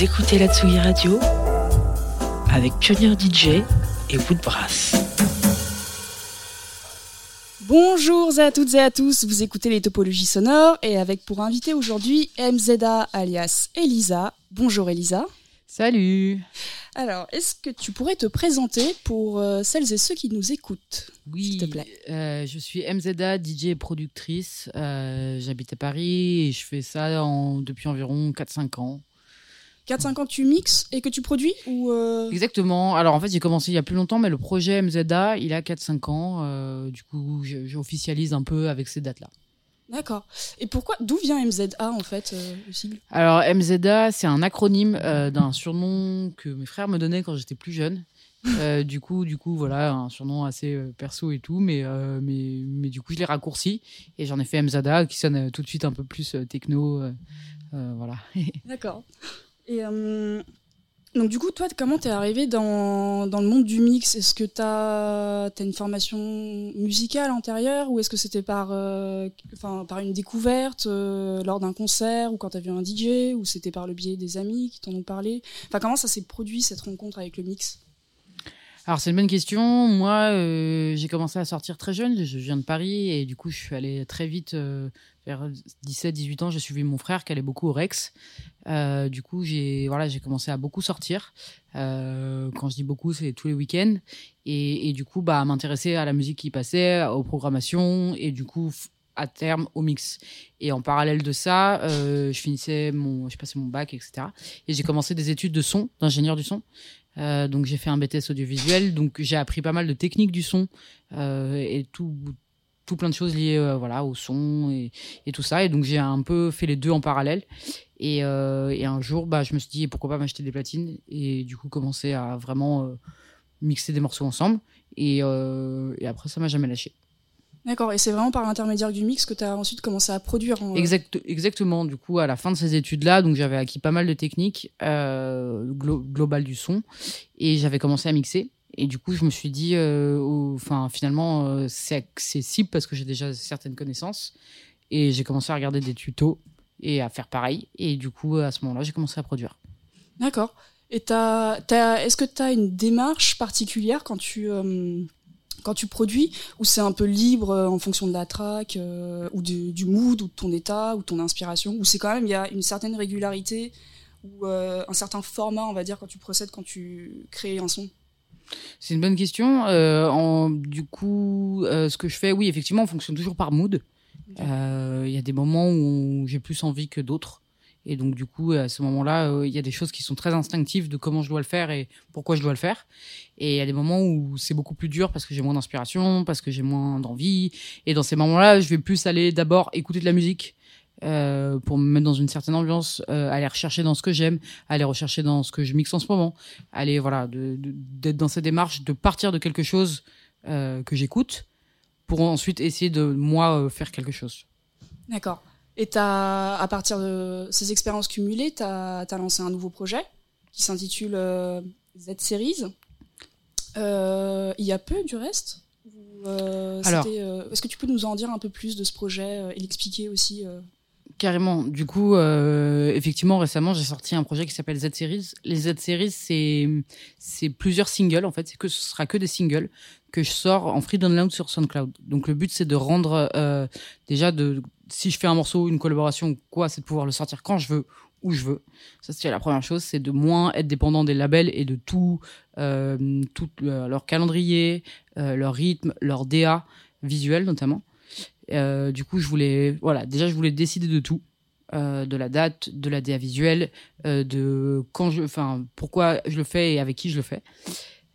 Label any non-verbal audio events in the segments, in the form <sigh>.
Vous écoutez la Tsugi Radio avec Pionnier DJ et Woodbrass. Bonjour à toutes et à tous, vous écoutez les topologies sonores et avec pour invité aujourd'hui MZA alias Elisa. Bonjour Elisa. Salut Alors, est-ce que tu pourrais te présenter pour euh, celles et ceux qui nous écoutent Oui, S'il te plaît? euh, je suis MZA, DJ et productrice. Euh, J'habite à Paris et je fais ça en- depuis environ 4-5 ans. 4-5 ans que tu mixes et que tu produis ou euh, Exactement. Alors en fait, j'ai commencé il y a plus longtemps, mais le projet MZA, il a 4-5 ans. Euh, du coup, j'officialise un peu avec ces dates-là. D'accord. Et pourquoi D'où vient MZA en fait, euh, le sigle Alors MZA, c'est un acronyme d'un surnom que mes frères me donnaient quand j'étais plus jeune. <laughs> Du coup, du coup, voilà, un surnom assez perso et tout, mais, mais, mais du coup, je l'ai raccourci et j'en ai fait MZA qui sonne tout de suite un peu plus techno. voilà. <laughs> D'accord. Et euh, donc du coup, toi, comment t'es arrivé dans, dans le monde du mix? Est-ce que t'as as une formation musicale antérieure ou est-ce que c'était par, euh, par une découverte euh, lors d'un concert ou quand t'as vu un DJ ou c'était par le biais des amis qui t'en ont parlé? Enfin, comment ça s'est produit cette rencontre avec le mix? Alors c'est une bonne question. Moi, j'ai commencé à sortir très jeune. Je viens de Paris et du coup, je suis allé très vite. Vers 17-18 ans, j'ai suivi mon frère qui allait beaucoup au Rex. Euh, du coup, j'ai voilà, j'ai commencé à beaucoup sortir. Euh, quand je dis beaucoup, c'est tous les week-ends. Et, du coup, bah, m'intéresser à la musique qui passait, aux programmations et du coup, à terme, au mix. Et en parallèle de ça, euh, je finissais mon, je passais mon bac, etc. Et j'ai commencé des études de son, d'ingénieur du son. Donc j'ai fait un BTS audiovisuel, donc j'ai appris pas mal de techniques du son et tout, tout plein de choses liées euh, voilà au son et, et tout ça. Et donc j'ai un peu fait les deux en parallèle. Et, euh, et un jour, bah, je me suis dit pourquoi pas m'acheter des platines et du coup commencer à vraiment euh, mixer des morceaux ensemble. Et, et après ça m'a jamais lâché. D'accord. Et c'est vraiment par l'intermédiaire du mix que t'as ensuite commencé à produire en... Exact, exactement. Du coup, à la fin de ces études-là, donc j'avais acquis pas mal de techniques glo- globales du son et j'avais commencé à mixer. Et du coup, je me suis dit, euh, enfin, finalement, euh, c'est accessible parce que j'ai déjà certaines connaissances. Et j'ai commencé à regarder des tutos et à faire pareil. Et du coup, à ce moment-là, j'ai commencé à produire. D'accord. Et t'as, t'as, est-ce que tu as une démarche particulière quand tu, euh, quand tu produis, ou c'est un peu libre en fonction de la track, ou du, mood, ou de ton état, ou de ton inspiration, ou c'est quand même, il y a une certaine régularité, ou un certain format, on va dire, quand tu procèdes, quand tu crées un son? C'est une bonne question. Euh, en, du coup, euh, ce que je fais, oui, effectivement, on fonctionne toujours par mood. Euh, Il y a des moments où j'ai plus envie que d'autres. Et donc, du coup, à ce moment-là, euh, il y a des choses qui sont très instinctives de comment je dois le faire et pourquoi je dois le faire. Et il y a des moments où c'est beaucoup plus dur parce que j'ai moins d'inspiration, parce que j'ai moins d'envie. Et dans ces moments-là, je vais plus aller d'abord écouter de la musique euh, pour me mettre dans une certaine ambiance, euh, aller rechercher dans ce que j'aime, aller rechercher dans ce que je mixe en ce moment, aller voilà, d'être dans cette démarche de partir de quelque chose euh, que j'écoute pour ensuite essayer de moi faire quelque chose. D'accord. Et à partir de ces expériences cumulées, tu as, lancé un nouveau projet qui s'intitule Z-Series. Il y a peu du reste? Euh, euh, Est-ce que tu peux nous en dire un peu plus de ce projet euh, et l'expliquer aussi Carrément. Du coup, euh, effectivement, récemment, j'ai sorti un projet qui s'appelle Z Series. Les Z Series, c'est c'est plusieurs singles en fait. C'est que ce sera que des singles que je sors en free download sur SoundCloud. Donc le but c'est de rendre euh, déjà de si je fais un morceau, une collaboration quoi, c'est de pouvoir le sortir quand je veux où je veux. Ça, c'est la première chose, c'est de moins être dépendant des labels et de tout, euh, tout euh, leur calendrier, euh, leur rythme, leur DA visuel notamment. Euh, du coup, je voulais, voilà, déjà, je voulais décider de tout. Euh, de la date, de la DA visuelle, euh, de quand je, enfin, pourquoi je le fais et avec qui je le fais.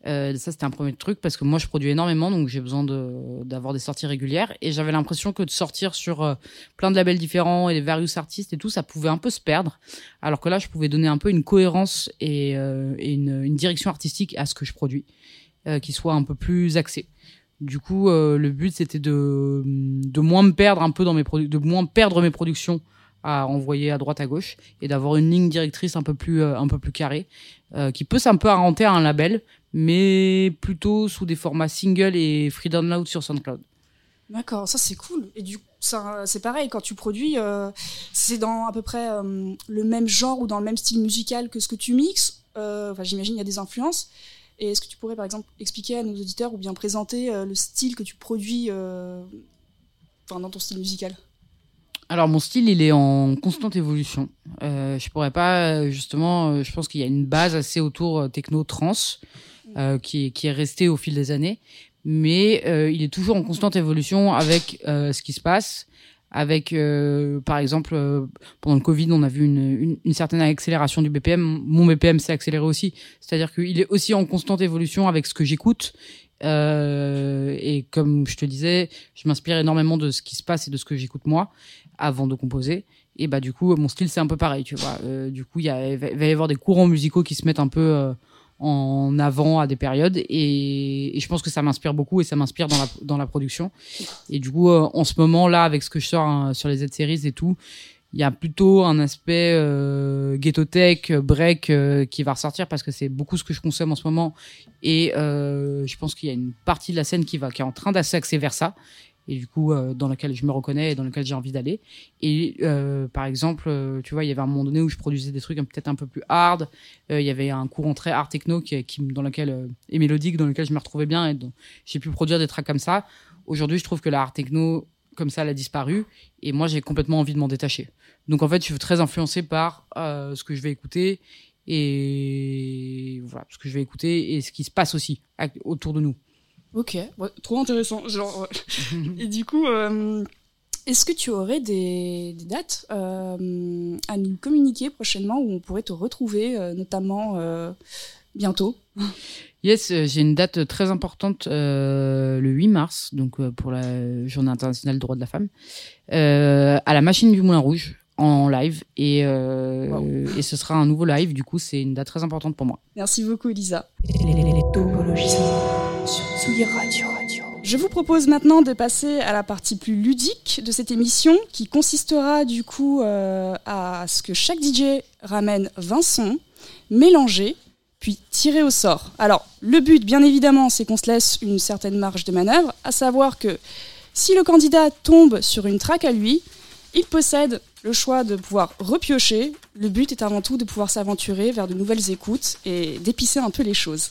Euh, ça, c'était un premier truc parce que moi, je produis énormément, donc j'ai besoin d'avoir des sorties régulières. Et j'avais l'impression que de sortir sur euh, plein de labels différents et des various artistes et tout, ça pouvait un peu se perdre. Alors que là, je pouvais donner un peu une cohérence et, une, une direction artistique à ce que je produis, qui soit un peu plus axé. Du coup, euh, le but c'était de, de moins me perdre un peu dans mes de moins perdre mes productions à envoyer à droite à gauche et d'avoir une ligne directrice un peu plus euh, un peu plus carrée euh, qui peut s'apparenter à un label mais plutôt sous des formats single et free download sur SoundCloud. D'accord, ça c'est cool. Et du c'est pareil quand tu produis, c'est dans à peu près le même genre ou dans le même style musical que ce que tu mixes. Enfin, j'imagine il y a des influences. Et est-ce que tu pourrais par exemple expliquer à nos auditeurs ou bien présenter euh, le style que tu produis, euh, dans ton style musical? Alors mon style, il est en constante évolution. Euh, je pourrais pas euh, justement. je pense qu'il y a une base assez autour techno trans qui est qui est restée au fil des années, mais il est toujours en constante évolution avec ce qui se passe. Avec, euh, par exemple, euh, pendant le Covid, on a vu une, certaine accélération du BPM. Mon BPM s'est accéléré aussi. C'est-à-dire qu'il est aussi en constante évolution avec ce que j'écoute. Euh, et comme je te disais, je m'inspire énormément de ce qui se passe et de ce que j'écoute moi avant de composer. Et bah du coup, mon style c'est un peu pareil, tu vois. Du coup, il va y avoir des courants musicaux qui se mettent un peu en avant à des périodes, et, je pense que ça m'inspire beaucoup et ça m'inspire dans la dans la production. Et du coup, euh, en ce moment là, avec ce que je sors hein, sur les Z-series et tout, il y a plutôt un aspect euh, ghetto tech, break euh, qui va ressortir parce que c'est beaucoup ce que je consomme en ce moment et je pense qu'il y a une partie de la scène qui va qui est en train d'axer vers ça et du coup euh, dans laquelle je me reconnais et dans laquelle j'ai envie d'aller. Et euh, par exemple euh, tu vois il y avait un moment donné où je produisais des trucs peut-être un peu plus hard. Euh, il y avait un courant très art techno qui, qui dans lequel euh, et mélodique dans lequel je me retrouvais bien et j'ai pu produire des tracks comme ça. Aujourd'hui je trouve que la art techno comme ça elle a disparu et moi j'ai complètement envie de m'en détacher. Donc en fait je suis très influencé par ce que je vais écouter et voilà ce que je vais écouter et ce qui se passe aussi autour de nous Ok, ouais, trop intéressant. Genre, ouais. Et du coup, euh, est-ce que tu aurais des, des dates euh, à nous communiquer prochainement où on pourrait te retrouver, euh, notamment euh, bientôt Yes, euh, j'ai une date très importante euh, le 8 mars, donc euh, pour la Journée internationale des droits de la femme, euh, à la Machine du Moulin Rouge en live et euh, Wow. et ce sera un nouveau live. Du coup, c'est une date très importante pour moi. Merci beaucoup, Elisa. Les Radio. Je vous propose maintenant de passer à la partie plus ludique de cette émission qui consistera du coup euh, à ce que chaque DJ ramène 20 sons mélangés puis tirés au sort. Alors le but bien évidemment c'est qu'on se laisse une certaine marge de manœuvre, à savoir que si le candidat tombe sur une track à lui, il possède le choix de pouvoir repiocher. Le but est avant tout de pouvoir s'aventurer vers de nouvelles écoutes et d'épicer un peu les choses.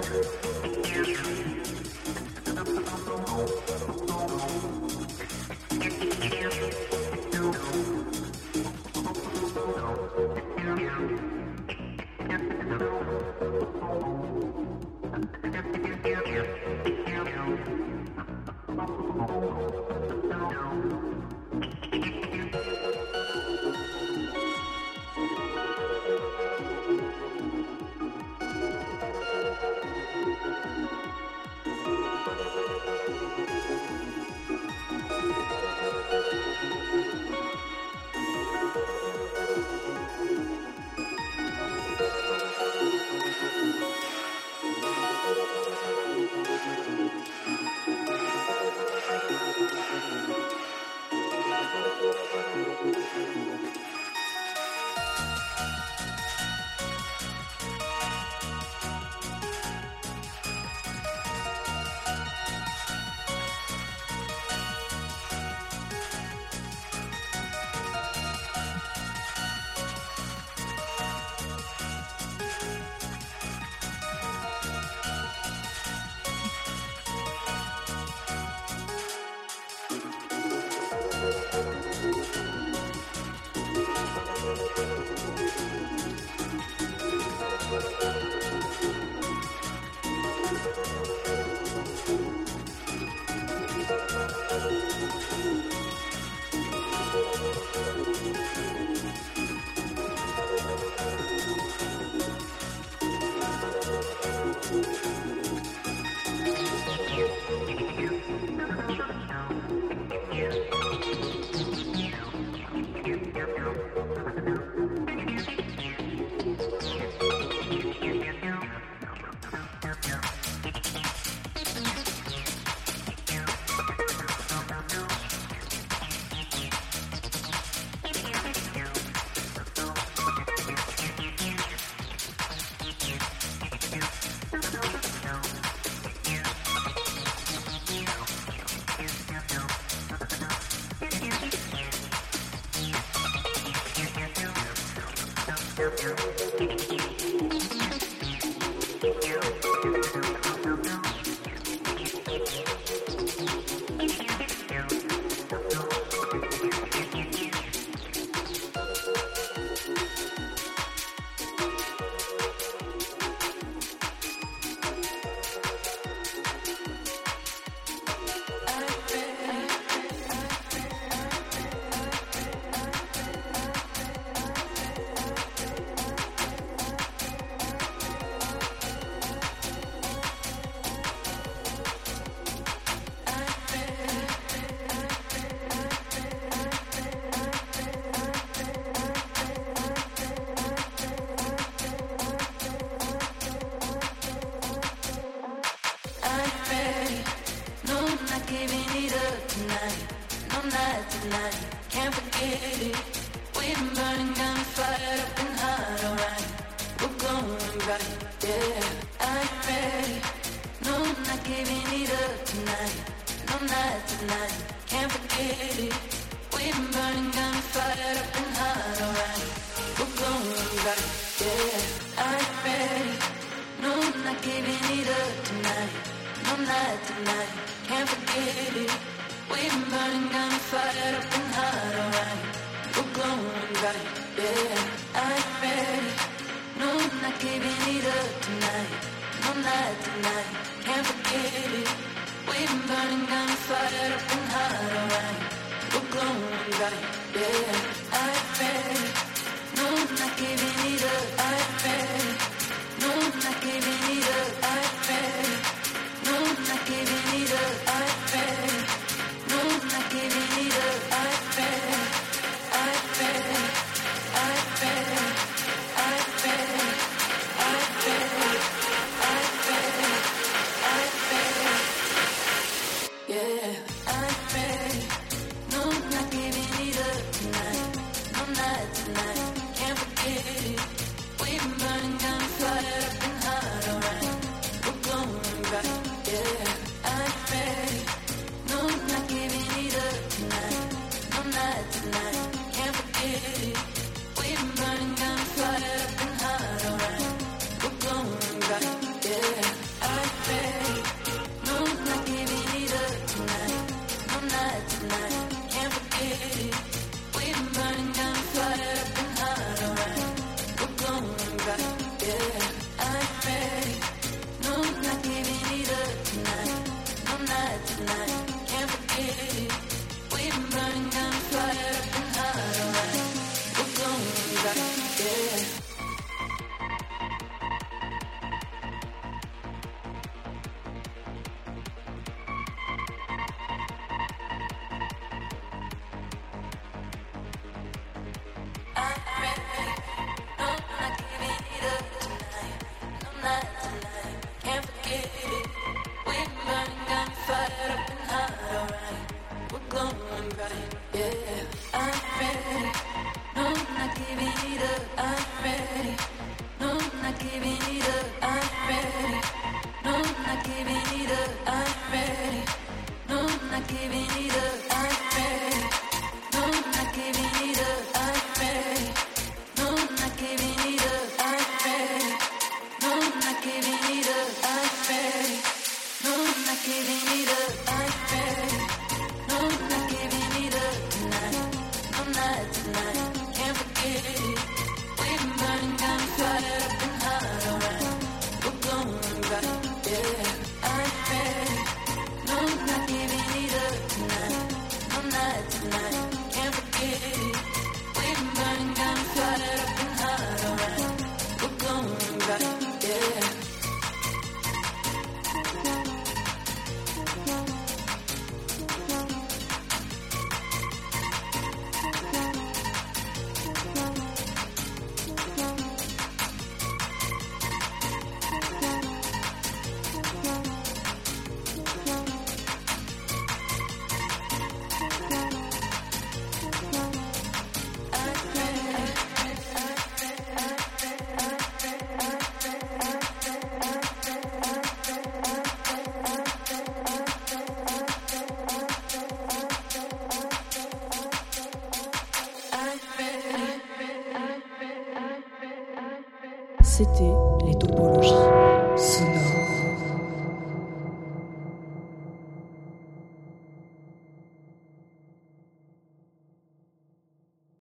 Thank you.